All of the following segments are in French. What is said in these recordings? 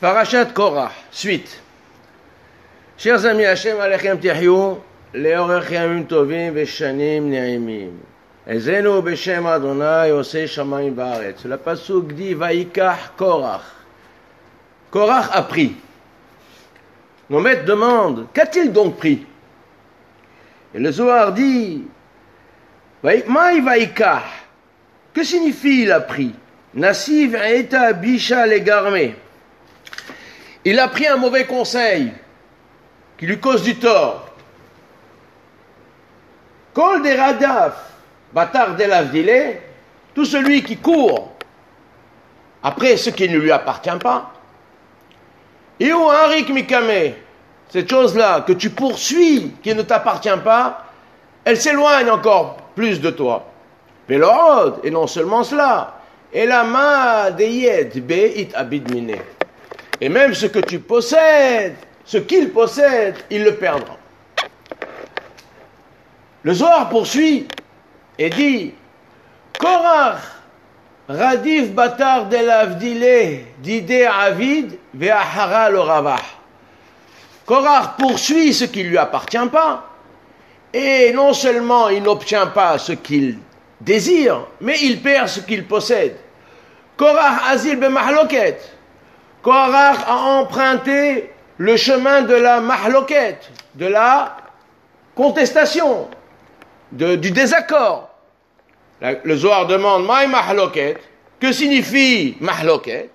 Parashat Korah, suite. Chers amis, Hashem Alechem Tihyou, לאורך ימים טובים ושנים נעימים. עזנו בשם אדוני עושה שמיים וארץ. Le pasuk dit Vaïkach Korach. Korach a pris. Nos maîtres demandent Qu'a-t-il donc pris Et le Zohar dit Maï Vaïkach. Que signifie il a pris Nassiv Eta Bisha Legarme. Il a pris un mauvais conseil qui lui cause du tort. Kol des radaf, bâtard de tout celui qui court après ce qui ne lui appartient pas. Et où Harik Mikame, cette chose-là que tu poursuis, qui ne t'appartient pas, elle s'éloigne encore plus de toi. Velorod, et non seulement cela, et la main deyed beit abidmine. Et même ce que tu possèdes, ce qu'il possède, il le perdra. Le Zohar poursuit et dit Korach Radif Batar de l'Avdile d'Ide Avid Ve'ahara le Ravah. Korach poursuit ce qui ne lui appartient pas. Et non seulement il n'obtient pas ce qu'il désire, mais il perd ce qu'il possède. Korach Azil Mahloket. Korach a emprunté le chemin de la mahloket, de la contestation, du désaccord. Le Zohar demande Maï mahloket, que signifie mahloket?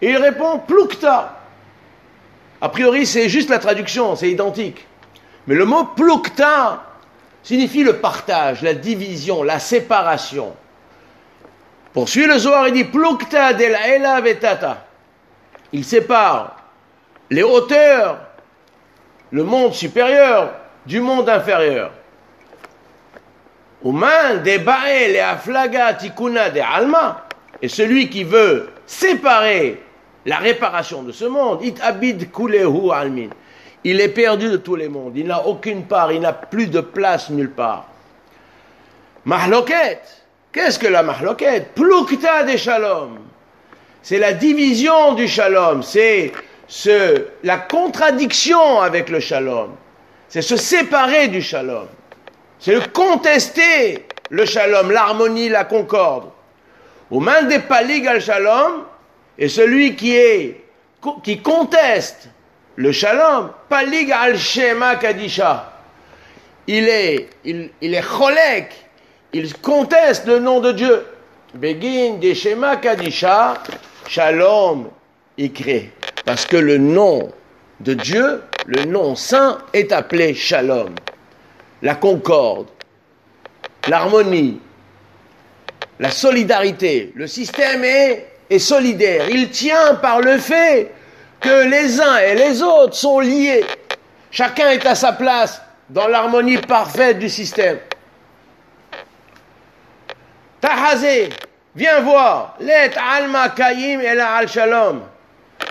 Et il répond plukta. A priori, c'est juste la traduction, c'est identique. Mais le mot plukta signifie le partage, la division, la séparation. Poursuit le Zohar, il dit plukta del ela vetata. Il sépare les hauteurs, le monde supérieur du monde inférieur des alma. Et celui qui veut séparer la réparation de ce monde, kulehu almin. Il est perdu de tous les mondes. Il n'a aucune part. Il n'a plus de place nulle part. Mahloket. Qu'est-ce que la mahloket? Plukta de shalom. C'est la division du shalom. C'est ce, la contradiction avec le shalom. C'est se séparer du shalom. C'est le contester le shalom, l'harmonie, la concorde. Au main des palig al shalom, et celui qui est, qui conteste le shalom, palig al shema kadisha. Il est, il, il est cholek, il conteste le nom de Dieu. Begin de shema kadisha, shalom ikre. Parce que le nom de Dieu, le nom saint, est appelé shalom la concorde, l'harmonie, la solidarité. Le système est, est solidaire. Il tient par le fait que les uns et les autres sont liés. Chacun est à sa place dans l'harmonie parfaite du système. Tahazé, viens voir. Let alma kayim et al shalom.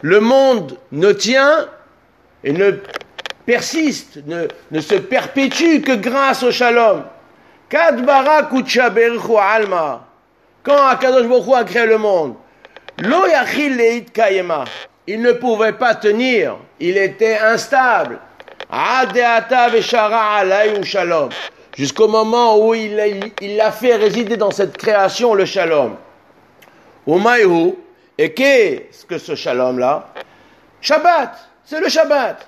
Le monde ne tient et ne persiste, ne, se perpétue que grâce au shalom. Kadbara alma. Quand Akadosh Baruch a créé le monde, lo leit kayema. Il ne pouvait pas tenir, il était instable. shalom. Jusqu'au moment où il a, il fait résider dans cette création le shalom. Umayhu, et qu'est-ce que ce shalom-là? Shabbat, c'est le Shabbat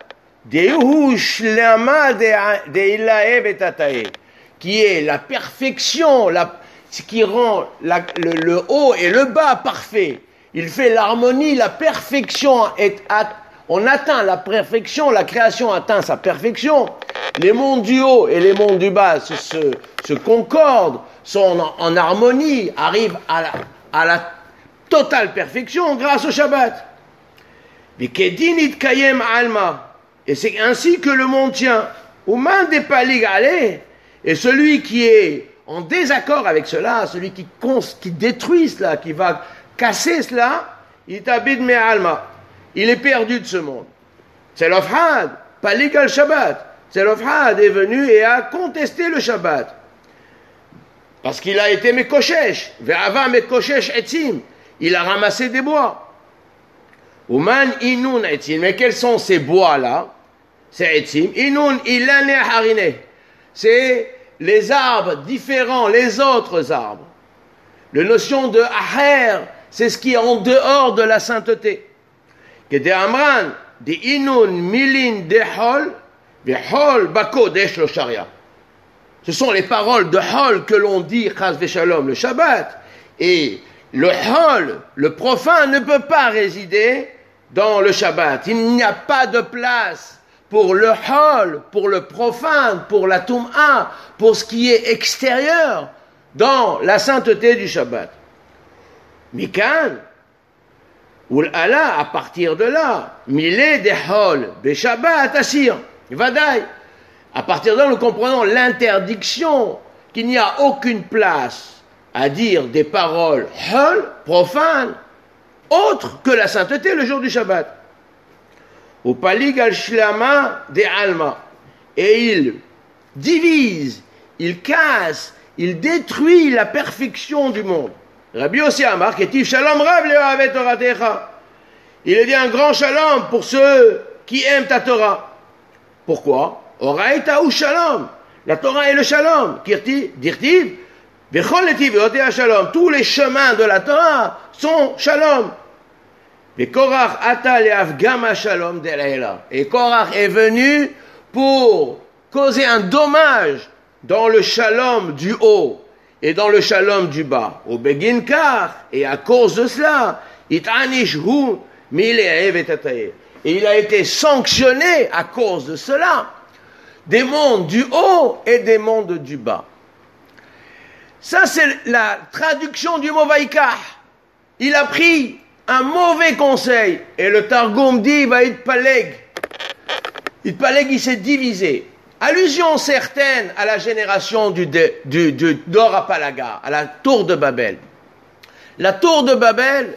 qui est la perfection, la, ce qui rend le, haut et le bas parfait. Il fait l'harmonie, la perfection est on atteint la perfection, la création atteint sa perfection. Les mondes du haut et les mondes du bas se, concordent, sont en, harmonie, arrivent à la, totale perfection grâce au Shabbat. alma. Et c'est ainsi que le monde tient. Et celui qui est en désaccord avec cela, celui qui, qui détruit cela, qui va casser cela, il t'habite alma. Il est perdu de ce monde. C'est l'ofhad, palig al Shabbat. C'est l'ofhad est venu et a contesté le Shabbat. Parce qu'il a été Mekoshesh. Ve'ava Mekoshesh etzim. Il a ramassé des bois. Uman inun etzim. Mais quels sont ces bois-là? C'est etzim. Inun ilane harine. C'est les arbres différents, les autres arbres. La notion de aher, c'est ce qui est en dehors de la sainteté. Milin de hol, de hol bako desh sharia. Ce sont les paroles de hol que l'on dit, chas shalom, le Shabbat. Et le hol, le profane, ne peut pas résider dans le Shabbat. Il n'y a pas de place pour le hol, pour le profane, pour la tum'a, pour ce qui est extérieur dans la sainteté du Shabbat. Mikan, ou Allah, à partir de là, milé des hol, be Shabbat, assir, vadaï. À partir de là, nous comprenons l'interdiction qu'il n'y a aucune place à dire des paroles hol, profanes, autres que la sainteté le jour du Shabbat au paligal shlama de alma. Et il divise, il casse, il détruit la perfection du monde. Rabbi aussi Amar, shalom rav Il a dit un grand shalom pour ceux qui aiment ta Torah. Pourquoi? Oraita ou shalom? La Torah est le shalom. Kirti, dirtiv, shalom. Tous les chemins de la Torah sont shalom. Et Korach shalom Et Korach est venu pour causer un dommage dans le shalom du haut et dans le shalom du bas. Au Beginkar, et à cause de cela, et il a été sanctionné à cause de cela des mondes du haut et des mondes du bas. Ça, c'est la traduction du mot Vaikar. Il a pris un mauvais conseil. Et le Targum dit, va être paleg. Il paleg, il s'est divisé. Allusion certaine à la génération du, du, Dorapalaga, à la tour de Babel. La tour de Babel,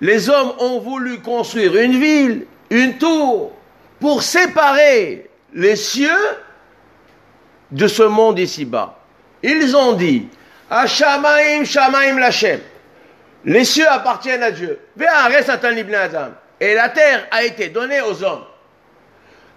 les hommes ont voulu construire une ville, une tour, pour séparer les cieux de ce monde ici-bas. Ils ont dit, Ashamaim, Shamaim Lachem. Les cieux appartiennent à Dieu. Et la terre a été donnée aux hommes.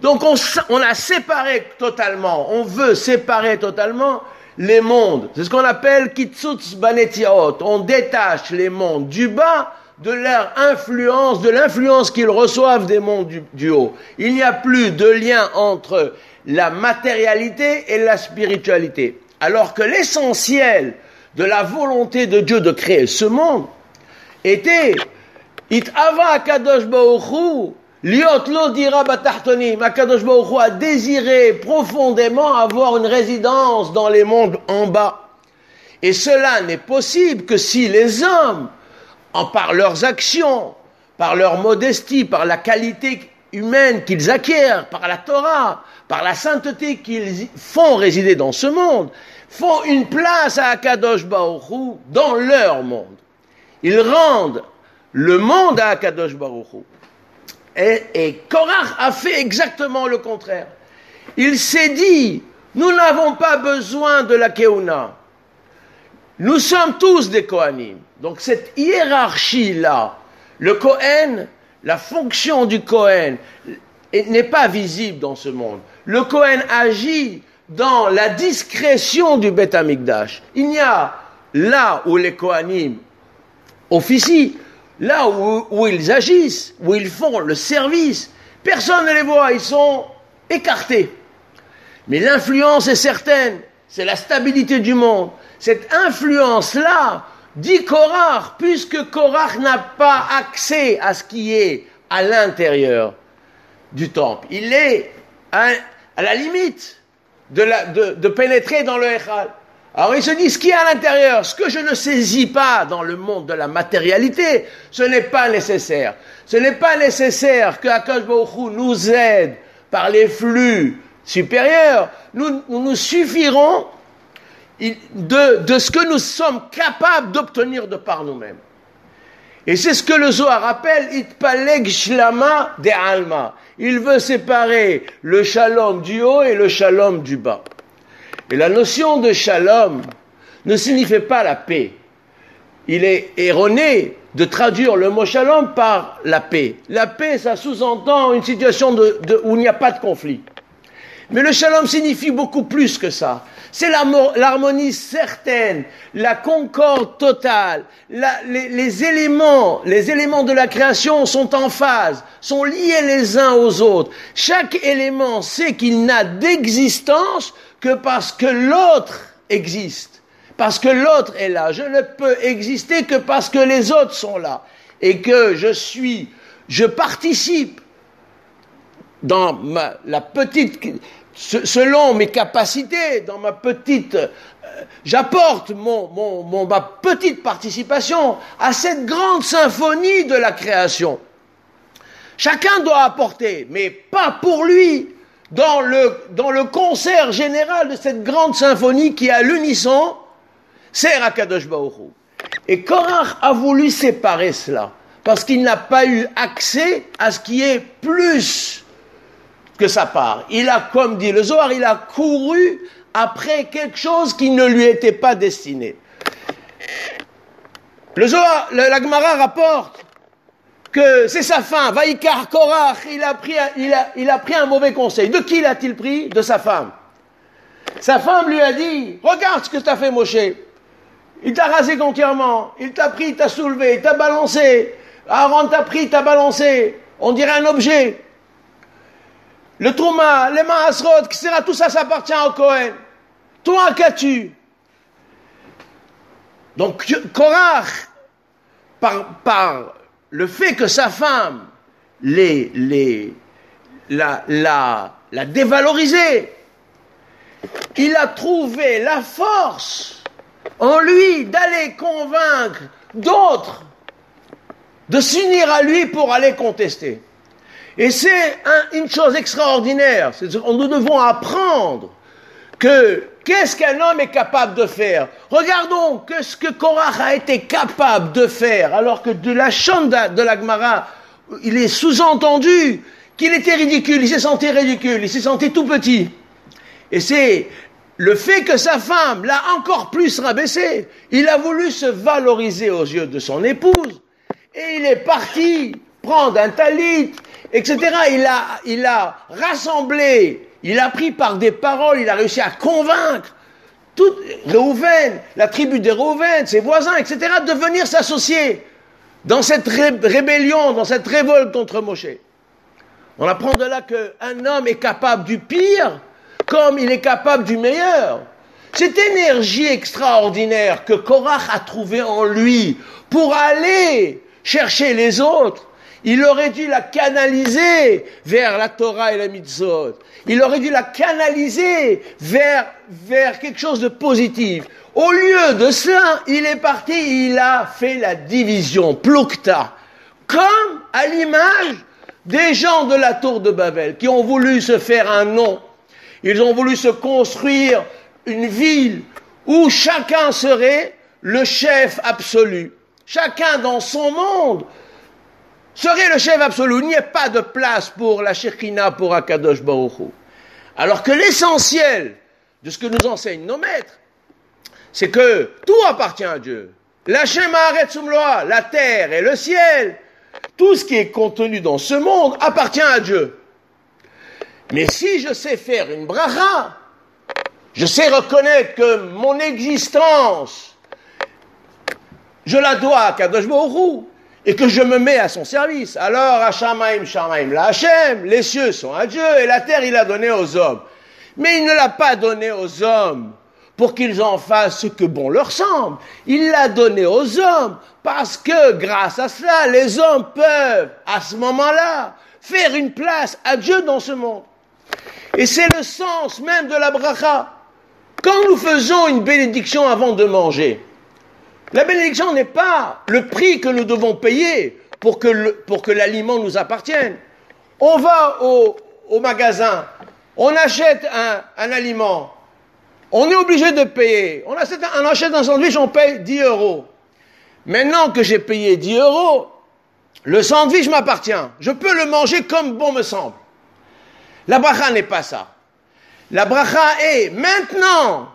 Donc on, a séparé totalement, on veut séparer totalement les mondes. C'est ce qu'on appelle kitsutz banetiaot. On détache les mondes du bas de leur influence, de l'influence qu'ils reçoivent des mondes du, haut. Il n'y a plus de lien entre la matérialité et la spiritualité. Alors que l'essentiel de la volonté de Dieu de créer ce monde, était It ava Akadosh liot lo dira batachtonim. Akadosh a désiré profondément avoir une résidence dans les mondes en bas. Et cela n'est possible que si les hommes, en par leurs actions, par leur modestie, par la qualité humaine qu'ils acquièrent, par la Torah, par la sainteté qu'ils font résider dans ce monde, font une place à Akadosh Baruch dans leur monde. Ils rendent le monde à Akadosh Baruch et, et Korach a fait exactement le contraire. Il s'est dit, nous n'avons pas besoin de la Keuna. Nous sommes tous des Kohanim. Donc cette hiérarchie-là, le Kohen, la fonction du Kohen n'est pas visible dans ce monde. Le Kohen agit dans la discrétion du Beth Amikdash. Il y a là où les Kohanim officient, là où, ils agissent, où ils font le service, personne ne les voit, ils sont écartés. Mais l'influence est certaine, c'est la stabilité du monde. Cette influence-là, dit Korach, puisque Korach n'a pas accès à ce qui est à l'intérieur du temple. Il est à, la limite de, de pénétrer dans le Echal. Alors il se dit, ce qui est à l'intérieur, ce que je ne saisis pas dans le monde de la matérialité, ce n'est pas nécessaire. Ce n'est pas nécessaire que Akash nous aide par les flux supérieurs. Nous nous, suffirons de, de ce que nous sommes capables d'obtenir de par nous-mêmes. Et c'est ce que le Zohar appelle Itpaleg Shlama de Alma. Il veut séparer le shalom du haut et le shalom du bas. Et la notion de shalom ne signifie pas la paix. Il est erroné de traduire le mot shalom par la paix. La paix, ça sous-entend une situation où il n'y a pas de conflit. Mais le shalom signifie beaucoup plus que ça. C'est l'harmonie certaine, la concorde totale. les, éléments, les éléments de la création sont en phase, sont liés les uns aux autres. Chaque élément sait qu'il n'a d'existence que parce que l'autre existe. Parce que l'autre est là. Je ne peux exister que parce que les autres sont là. Et que je suis, je participe dans ma, la petite, selon mes capacités, dans ma petite, euh, j'apporte mon, mon, mon, ma petite participation à cette grande symphonie de la création. Chacun doit apporter, mais pas pour lui, dans le, dans le concert général de cette grande symphonie qui, à l'unisson, sert à Kadosh Et Korach a voulu séparer cela, parce qu'il n'a pas eu accès à ce qui est plus que sa part. Il a, comme dit le Zohar, il a couru après quelque chose qui ne lui était pas destiné. Le Zohar, la Gemara rapporte c'est sa femme, Vaïkar Korach, il a, pris, un mauvais conseil. De qui l'a-t-il pris? De sa femme. Sa femme lui a dit, regarde ce que tu as fait Moshe. Il t'a rasé entièrement, il t'a pris, t'a soulevé, t'a balancé. Aaron t'a pris, t'a balancé. On dirait un objet. Le Trouma, les Maasrod, etc., tout ça, ça appartient au Cohen. Toi, qu'as-tu? Donc, Korach, par, par le fait que sa femme la dévalorisé, il a trouvé la force en lui d'aller convaincre d'autres de s'unir à lui pour aller contester. Et c'est une chose extraordinaire. Nous devons apprendre que qu'est-ce qu'un homme est capable de faire. Regardons ce que Korach a été capable de faire, alors que de la chanda de l'Agmara, il est sous-entendu qu'il était ridicule, il s'est senti ridicule, il s'est senti tout petit. Et c'est le fait que sa femme l'a encore plus rabaissé. Il a voulu se valoriser aux yeux de son épouse. Et il est parti prendre un talit, etc. Il a rassemblé, il a pris par des paroles, il a réussi à convaincre tout Réhouven, la tribu des Réhouven, ses voisins, etc., de venir s'associer dans cette rébellion, dans cette révolte contre Moshe. On apprend de là qu'un homme est capable du pire comme il est capable du meilleur. Cette énergie extraordinaire que Korach a trouvée en lui pour aller chercher les autres, il aurait dû la canaliser vers la Torah et la mitzvot. Il aurait dû la canaliser vers, quelque chose de positif. Au lieu de cela, il est parti, il a fait la division, plukta, comme à l'image des gens de la tour de Babel qui ont voulu se faire un nom. Ils ont voulu se construire une ville où chacun serait le chef absolu. Chacun dans son monde serait le chef absolu. Il n'y a pas de place pour la Shekhina, pour Akadosh Baruch Alors que l'essentiel de ce que nous enseignent nos maîtres, c'est que tout appartient à Dieu. La Shema la terre et le ciel, tout ce qui est contenu dans ce monde appartient à Dieu. Mais si je sais faire une bracha, je sais reconnaître que mon existence, je la dois à Kadosh Baruch et que je me mets à son service. Alors, Hashamaim, Shamaim, la Hashem, les cieux sont à Dieu et la terre, il l'a donné aux hommes. Mais il ne l'a pas donné aux hommes pour qu'ils en fassent ce que bon leur semble. Il l'a donné aux hommes parce que grâce à cela, les hommes peuvent, à ce moment-là, faire une place à Dieu dans ce monde. Et c'est le sens même de la bracha. Quand nous faisons une bénédiction avant de manger, la bénédiction n'est pas le prix que nous devons payer pour que, l'aliment nous appartienne. On va au, magasin, on achète un, aliment, on est obligé de payer. On achète, on achète un sandwich, on paye 10 euros. Maintenant que j'ai payé 10 euros, le sandwich m'appartient. Je peux le manger comme bon me semble. La bracha n'est pas ça. La bracha est maintenant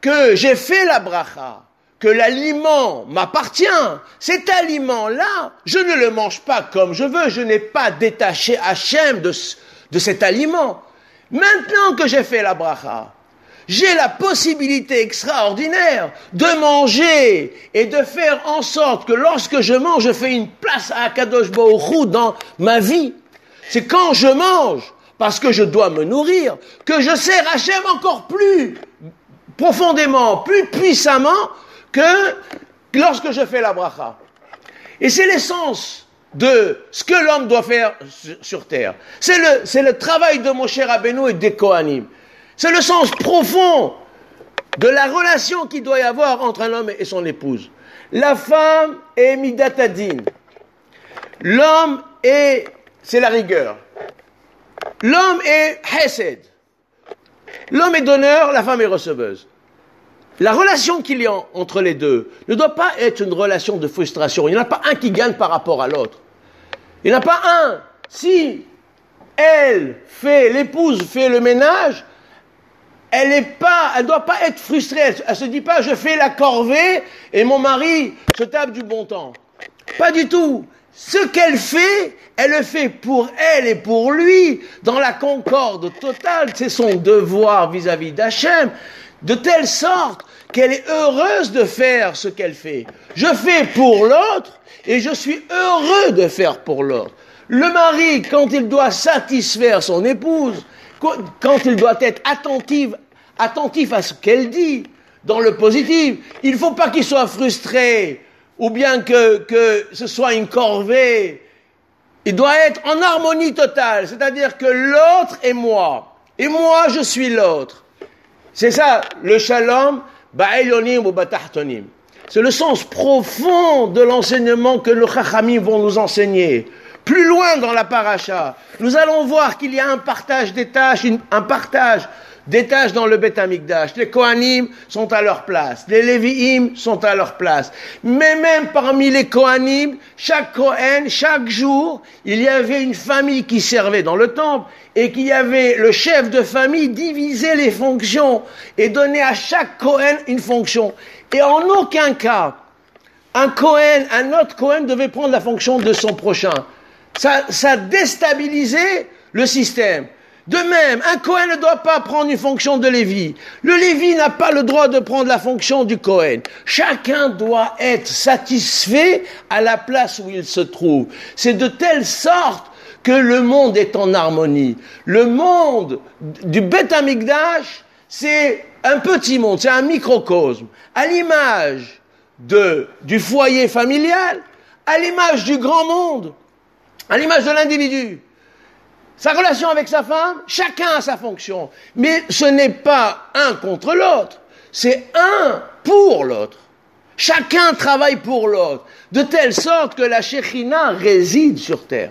que j'ai fait la bracha, que l'aliment m'appartient. Cet aliment-là, je ne le mange pas comme je veux, je n'ai pas détaché Hachem de, de cet aliment. Maintenant que j'ai fait la bracha, j'ai la possibilité extraordinaire de manger et de faire en sorte que lorsque je mange, je fais une place à Akadosh Baruch dans ma vie. C'est quand je mange, parce que je dois me nourrir, que je sers Hachem encore plus profondément, plus puissamment que lorsque je fais la bracha. Et c'est l'essence de ce que l'homme doit faire sur terre. C'est le, le travail de mon cher Rabbeinu et des Kohanim. C'est le sens profond de la relation qu'il doit y avoir entre un homme et son épouse. La femme est midatadine. L'homme est, c'est la rigueur. L'homme est hesed. L'homme est donneur, la femme est receveuse. La relation qu'il y a entre les deux ne doit pas être une relation de frustration. Il n'y en a pas un qui gagne par rapport à l'autre. Il n'y en a pas un. Si elle fait, l'épouse fait le ménage, elle n'est pas, elle doit pas être frustrée. Elle, ne se dit pas, je fais la corvée et mon mari se tape du bon temps. Pas du tout. Ce qu'elle fait, elle le fait pour elle et pour lui, dans la concorde totale. C'est son devoir vis-à-vis d'Hachem, de telle sorte qu'elle est heureuse de faire ce qu'elle fait. Je fais pour l'autre et je suis heureux de faire pour l'autre. Le mari, quand il doit satisfaire son épouse, quand il doit être attentif attentif à ce qu'elle dit, dans le positif. Il ne faut pas qu'il soit frustré, ou bien que, que ce soit une corvée. Il doit être en harmonie totale, c'est-à-dire que l'autre est moi, et moi je suis l'autre. C'est ça, le shalom, ba'elonim ou batahtonim. C'est le sens profond de l'enseignement que nos chachamim vont nous enseigner. Plus loin dans la paracha, nous allons voir qu'il y a un partage des tâches, un partage des tâches dans le Beth Amikdash. Les Kohanim sont à leur place. Les Lévi'im sont à leur place. Mais même parmi les Kohanim, chaque Kohen, chaque jour, il y avait une famille qui servait dans le temple et qu'il y avait le chef de famille diviser les fonctions et donner à chaque Kohen une fonction. Et en aucun cas, un Kohen, un autre Kohen devait prendre la fonction de son prochain. Ça, ça déstabilisait le système. De même, un Cohen ne doit pas prendre une fonction de Lévi. Le Lévi n'a pas le droit de prendre la fonction du Cohen. Chacun doit être satisfait à la place où il se trouve. C'est de telle sorte que le monde est en harmonie. Le monde du Beth Amikdash, c'est un petit monde, c'est un microcosme. À l'image du foyer familial, à l'image du grand monde, à l'image de l'individu. Sa relation avec sa femme, chacun a sa fonction. Mais ce n'est pas un contre l'autre, c'est un pour l'autre. Chacun travaille pour l'autre, de telle sorte que la Shekhina réside sur terre.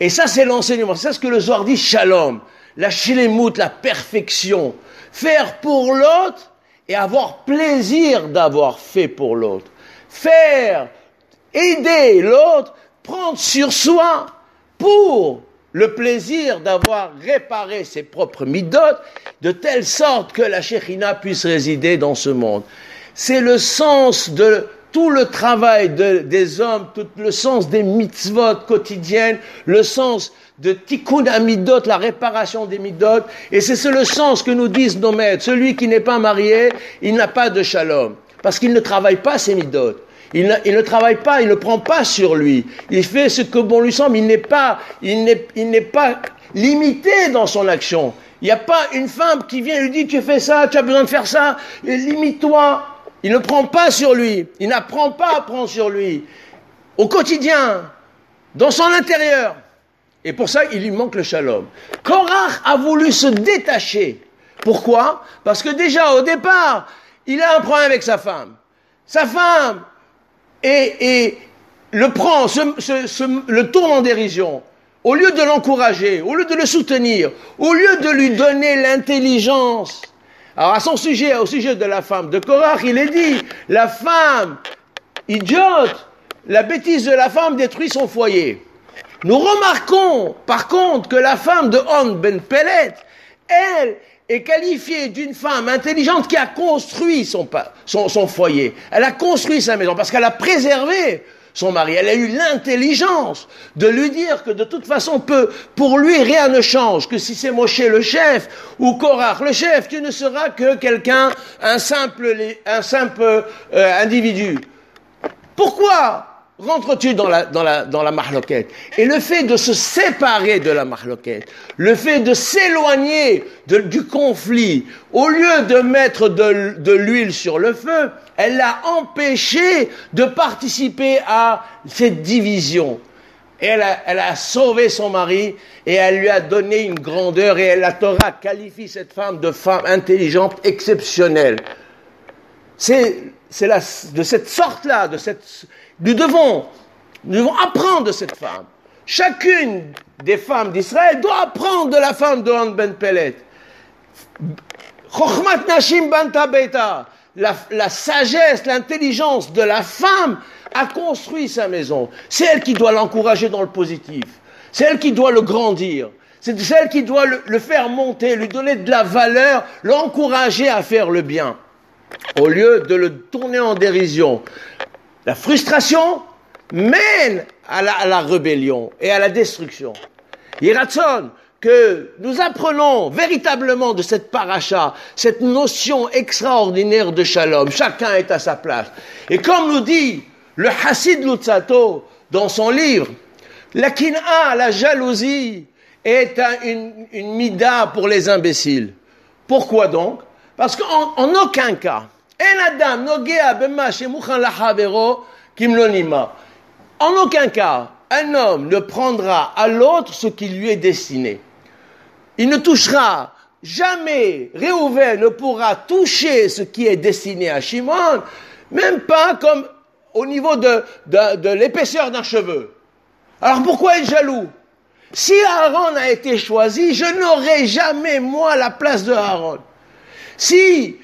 Et ça, c'est l'enseignement. C'est ce que le Zohar dit, shalom. La shilemut, la perfection. Faire pour l'autre et avoir plaisir d'avoir fait pour l'autre. Faire, aider l'autre, prendre sur soi pour le plaisir d'avoir réparé ses propres midotes de telle sorte que la Shekhina puisse résider dans ce monde. C'est le sens de tout le travail des hommes, tout le sens des mitzvot quotidiennes, le sens de tikkun amidot, la réparation des midot, et c'est le sens que nous disent nos maîtres. Celui qui n'est pas marié, il n'a pas de shalom, parce qu'il ne travaille pas ses midot. Il ne, travaille pas, il ne prend pas sur lui. Il fait ce que bon lui semble. Il n'est pas, il n'est, pas limité dans son action. Il n'y a pas une femme qui vient et lui dit tu fais ça, tu as besoin de faire ça, limite-toi. Il ne prend pas sur lui. Il n'apprend pas à prendre sur lui. Au quotidien, dans son intérieur. Et pour ça, il lui manque le shalom. Korach a voulu se détacher. Pourquoi? Parce que déjà au départ, il a un problème avec sa femme. Sa femme, et, le prend, le tourne en dérision, au lieu de l'encourager, au lieu de le soutenir, au lieu de lui donner l'intelligence. Alors à son sujet, au sujet de la femme de Korach, il est dit, la femme idiote, la bêtise de la femme détruit son foyer. Nous remarquons par contre que la femme de On Ben Pellet, elle, est qualifiée d'une femme intelligente qui a construit son, son, son foyer. Elle a construit sa maison parce qu'elle a préservé son mari. Elle a eu l'intelligence de lui dire que de toute façon, peu, pour lui, rien ne change, que si c'est Moshe le chef ou Korach le chef, tu ne seras que quelqu'un, un simple, un simple euh, individu. Pourquoi rentres-tu dans la, dans la, dans la marloquette? Et le fait de se séparer de la marloquette, le fait de s'éloigner du conflit, au lieu de mettre de, de l'huile sur le feu, elle l'a empêché de participer à cette division. Et elle a, elle a, sauvé son mari et elle lui a donné une grandeur et la Torah qualifie cette femme de femme intelligente exceptionnelle. C'est de cette sorte-là, de cette, nous devons, apprendre de cette femme. Chacune des femmes d'Israël doit apprendre de la femme de Han Ben Pelet. Nashim la, la sagesse, l'intelligence de la femme a construit sa maison. C'est elle qui doit l'encourager dans le positif. C'est elle qui doit le grandir. C'est celle qui doit le, le, faire monter, lui donner de la valeur, l'encourager à faire le bien. Au lieu de le tourner en dérision. La frustration mène à la, rébellion et à la destruction. Iratson, que nous apprenons véritablement de cette paracha, cette notion extraordinaire de shalom. Chacun est à sa place. Et comme nous dit le Hassid Lutzato dans son livre, la kin'a, la jalousie, est une, une mida pour les imbéciles. Pourquoi donc? Parce qu'en aucun cas, en aucun cas, un homme ne prendra à l'autre ce qui lui est destiné. Il ne touchera jamais, Réhouven ne pourra toucher ce qui est destiné à Shimon, même pas comme au niveau de, de l'épaisseur d'un cheveu. Alors pourquoi être jaloux? Si Aaron a été choisi, je n'aurai jamais, moi, la place de Aaron. Si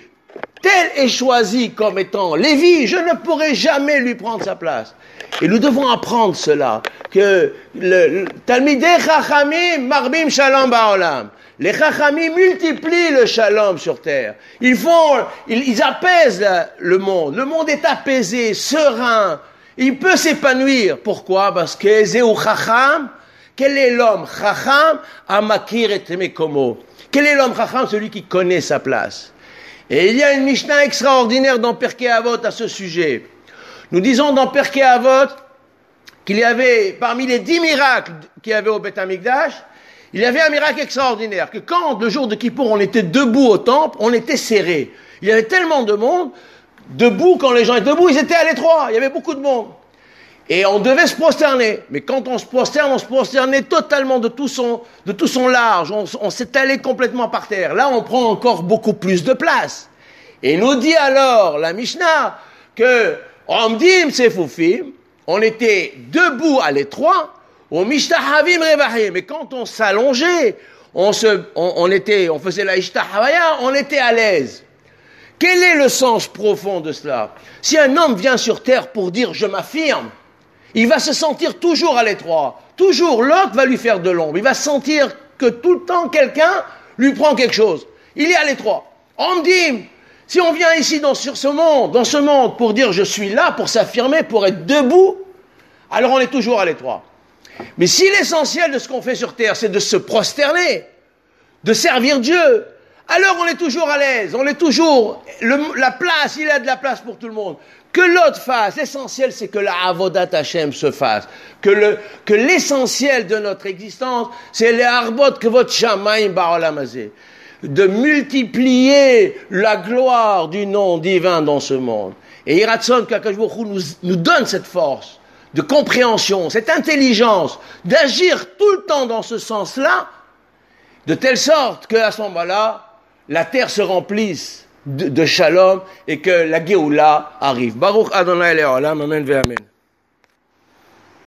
tel est choisi comme étant Lévi, je ne pourrai jamais lui prendre sa place. Et nous devons apprendre cela, que le, Talmidei Chachamim marbim shalom ba'olam. Les Chachamim multiplient le shalom sur terre. Ils font, ils, apaisent le monde. Le monde est apaisé, serein. Il peut s'épanouir. Pourquoi? Parce que Zéou Chacham, quel est l'homme? Chacham Amakir et Mekomo. Quel est l'homme Chacham Celui qui connaît sa place. Et il y a une Mishnah extraordinaire dans Perkei Avot à ce sujet. Nous disons dans Perkei Avot qu'il y avait, parmi les dix miracles qu'il y avait au Beth Amikdash, il y avait un miracle extraordinaire, que quand le jour de Kippour on était debout au temple, on était serré. Il y avait tellement de monde, debout, quand les gens étaient debout, ils étaient à l'étroit, il y avait beaucoup de monde. Et on devait se prosterner. Mais quand on se prosterne, on se prosternait totalement de tout son, de tout son large. On, on s'étalait complètement par terre. Là, on prend encore beaucoup plus de place. Et nous dit alors la Mishnah que Omdim Sefufim, on était debout à l'étroit, au Mishtahavim Revahim. Mais quand on s'allongeait, on, se, on, était, on faisait la Ishtahavaya, on était à l'aise. Quel est le sens profond de cela? Si un homme vient sur terre pour dire je m'affirme, il va se sentir toujours à l'étroit. Toujours, l'autre va lui faire de l'ombre. Il va sentir que tout le temps, quelqu'un lui prend quelque chose. Il est à l'étroit. On me dit, si on vient ici dans, sur ce monde, dans ce monde, pour dire je suis là, pour s'affirmer, pour être debout, alors on est toujours à l'étroit. Mais si l'essentiel de ce qu'on fait sur terre, c'est de se prosterner, de servir Dieu, alors on est toujours à l'aise, on est toujours, la place, il y a de la place pour tout le monde. Que l'autre fasse, l'essentiel c'est que la Avodat Hashem se fasse. Que le, que l'essentiel de notre existence, c'est les Arbot que votre Shamaim Ba'olamazé. De multiplier la gloire du nom divin dans ce monde. Et Iratson Kakashbourou nous, nous donne cette force de compréhension, cette intelligence d'agir tout le temps dans ce sens-là, de telle sorte qu'à ce moment-là, la terre se remplisse de, de shalom et que la Géoula arrive. Baruch Adonai Le'olam, Amen Amen.